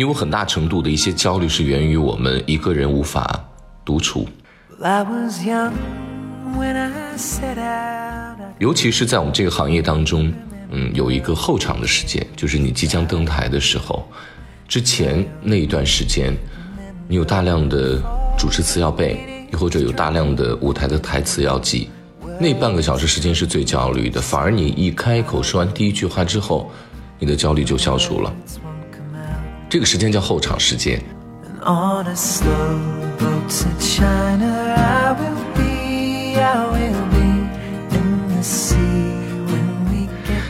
因为很大程度的一些焦虑是源于我们一个人无法独处.尤其是在我们这个行业当中，嗯，有一个后场的时间，就是你即将登台的时候，之前那一段时间，你有大量的主持词要背，又或者有大量的舞台的台词要记，那半个小时时间是最焦虑的。反而你一开口说完第一句话之后，你的焦虑就消除了。这个时间叫后场时间。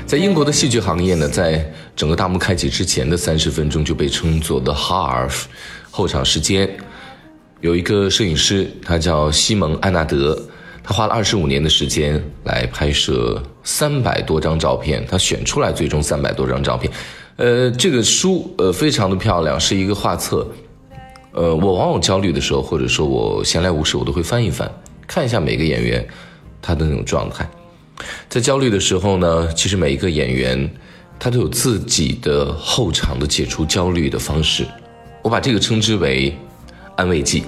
在英国的戏剧行业呢，在整个大幕开启之前的三十分钟就被称作 the half 后场时间。有一个摄影师，他叫西蒙·安纳德，他花了二十五年的时间来拍摄三百多张照片，他选出来最终三百多张照片。呃，这个书呃非常的漂亮，是一个画册。呃，我往往焦虑的时候，或者说我闲来无事，我都会翻一翻，看一下每个演员他的那种状态。在焦虑的时候呢，其实每一个演员他都有自己的后场的解除焦虑的方式，我把这个称之为安慰剂。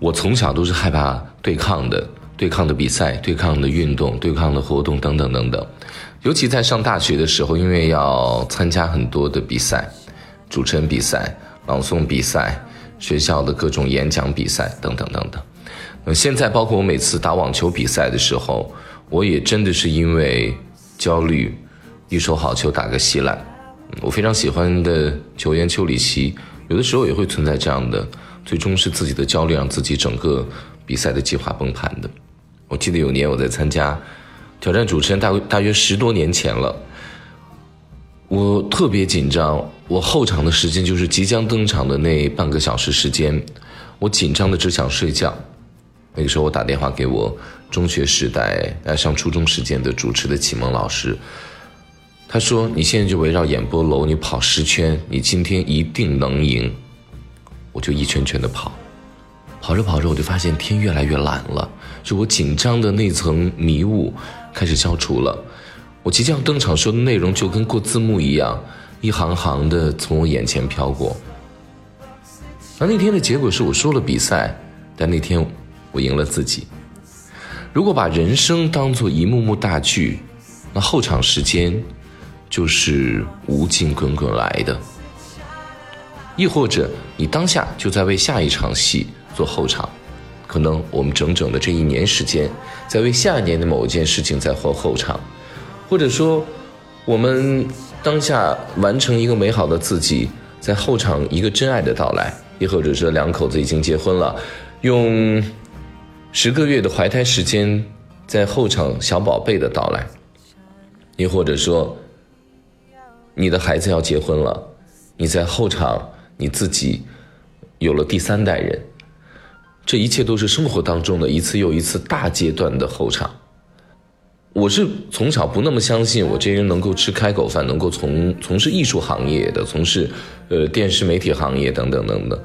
我从小都是害怕对抗的，对抗的比赛、对抗的运动、对抗的活动等等等等。尤其在上大学的时候，因为要参加很多的比赛，主持人比赛、朗诵比赛、学校的各种演讲比赛等等等等。现在包括我每次打网球比赛的时候，我也真的是因为焦虑，一手好球打个稀烂。我非常喜欢的球员丘里奇，有的时候也会存在这样的，最终是自己的焦虑让自己整个比赛的计划崩盘的。我记得有年我在参加挑战主持人大大约十多年前了，我特别紧张，我后场的时间就是即将登场的那半个小时时间，我紧张的只想睡觉。那个时候我打电话给我中学时代呃上初中时间的主持的启蒙老师，他说：“你现在就围绕演播楼，你跑十圈，你今天一定能赢。”我就一圈圈的跑，跑着跑着我就发现天越来越蓝了，就我紧张的那层迷雾开始消除了。我即将登场说的内容就跟过字幕一样，一行行的从我眼前飘过。而那天的结果是我输了比赛，但那天我赢了自己。如果把人生当做一幕幕大剧，那后场时间就是无尽滚滚来的。亦或者你当下就在为下一场戏做后场，可能我们整整的这一年时间，在为下一年的某一件事情在后后场，或者说我们当下完成一个美好的自己，在后场一个真爱的到来，亦或者是两口子已经结婚了，用十个月的怀胎时间在后场小宝贝的到来，亦或者说你的孩子要结婚了，你在后场你自己有了第三代人，这一切都是生活当中的一次又一次大阶段的后场。我是从小不那么相信我这人能够吃开口饭，能够从从事艺术行业的，从事呃电视媒体行业等等等等。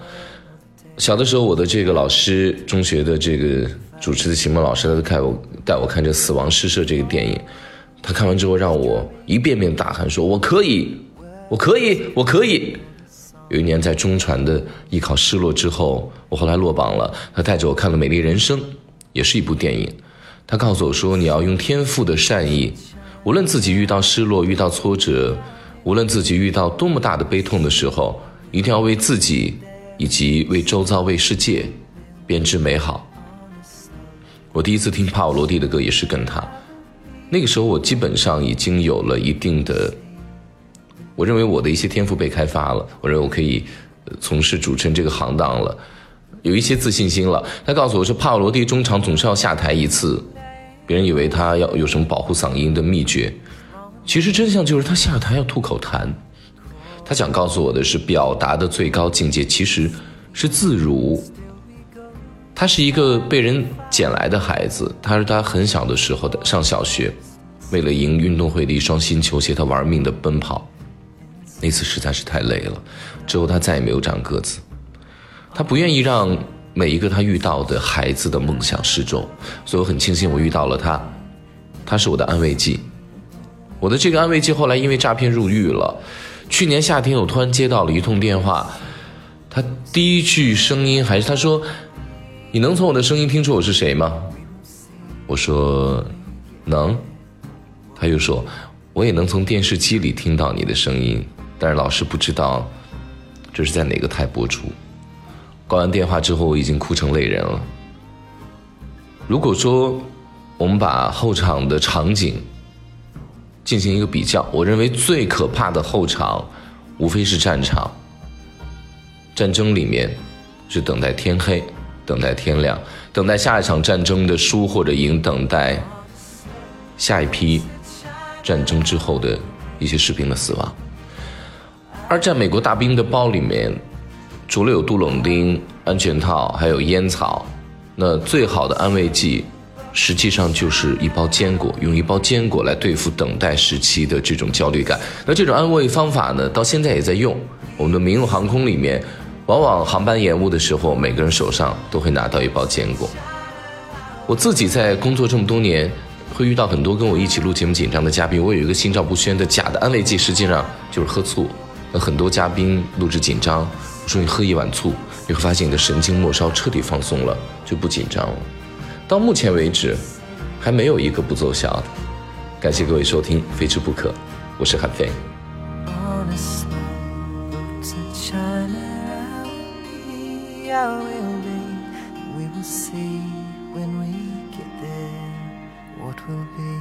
小的时候，我的这个老师，中学的这个主持的启蒙老师，他就带我带我看这《死亡诗社》这个电影。他看完之后，让我一遍遍大喊说：“我可以，我可以，我可以。”有一年在中传的艺考失落之后，我后来落榜了。他带着我看了《美丽人生》，也是一部电影。他告诉我说：“你要用天赋的善意，无论自己遇到失落、遇到挫折，无论自己遇到多么大的悲痛的时候，一定要为自己以及为周遭、为世界编织美好。”我第一次听帕瓦罗蒂的歌也是跟他。那个时候，我基本上已经有了一定的，我认为我的一些天赋被开发了，我认为我可以从事主持人这个行当了，有一些自信心了。他告诉我说，帕瓦罗蒂中场总是要下台一次，别人以为他要有什么保护嗓音的秘诀，其实真相就是他下台要吐口痰。他想告诉我的是，表达的最高境界其实是自如。他是一个被人捡来的孩子，他是他很小的时候的上小学，为了赢运动会的一双新球鞋，他玩命的奔跑。那次实在是太累了，之后他再也没有长个子。他不愿意让每一个他遇到的孩子的梦想失重，所以我很庆幸我遇到了他，他是我的安慰剂。我的这个安慰剂后来因为诈骗入狱了，去年夏天，我突然接到了一通电话，他第一句声音还是他说：“你能从我的声音听出我是谁吗？”我说：“能。”他又说：“我也能从电视机里听到你的声音，但是老师不知道这是在哪个台播出。”挂完电话之后，我已经哭成泪人了。如果说我们把后场的场景进行一个比较，我认为最可怕的后场无非是战场。战争里面是等待天黑，等待天亮，等待下一场战争的输或者赢，等待下一批战争之后的一些士兵的死亡。而在美国大兵的包里面，除了有杜冷丁、安全套，还有烟草。那最好的安慰剂，实际上就是一包坚果，用一包坚果来对付等待时期的这种焦虑感。那这种安慰方法呢，到现在也在用。我们的民用航空里面，往往航班延误的时候，每个人手上都会拿到一包坚果。我自己在工作这么多年，会遇到很多跟我一起录节目紧张的嘉宾，我有一个心照不宣的假的安慰剂，实际上就是喝醋。那很多嘉宾录制紧张，我说你喝一碗醋。你会发现你的神经末梢彻底放松了，就不紧张了。到目前为止，还没有一个不奏效的。感谢各位收听《非吃不可》，我是韩飞。will be.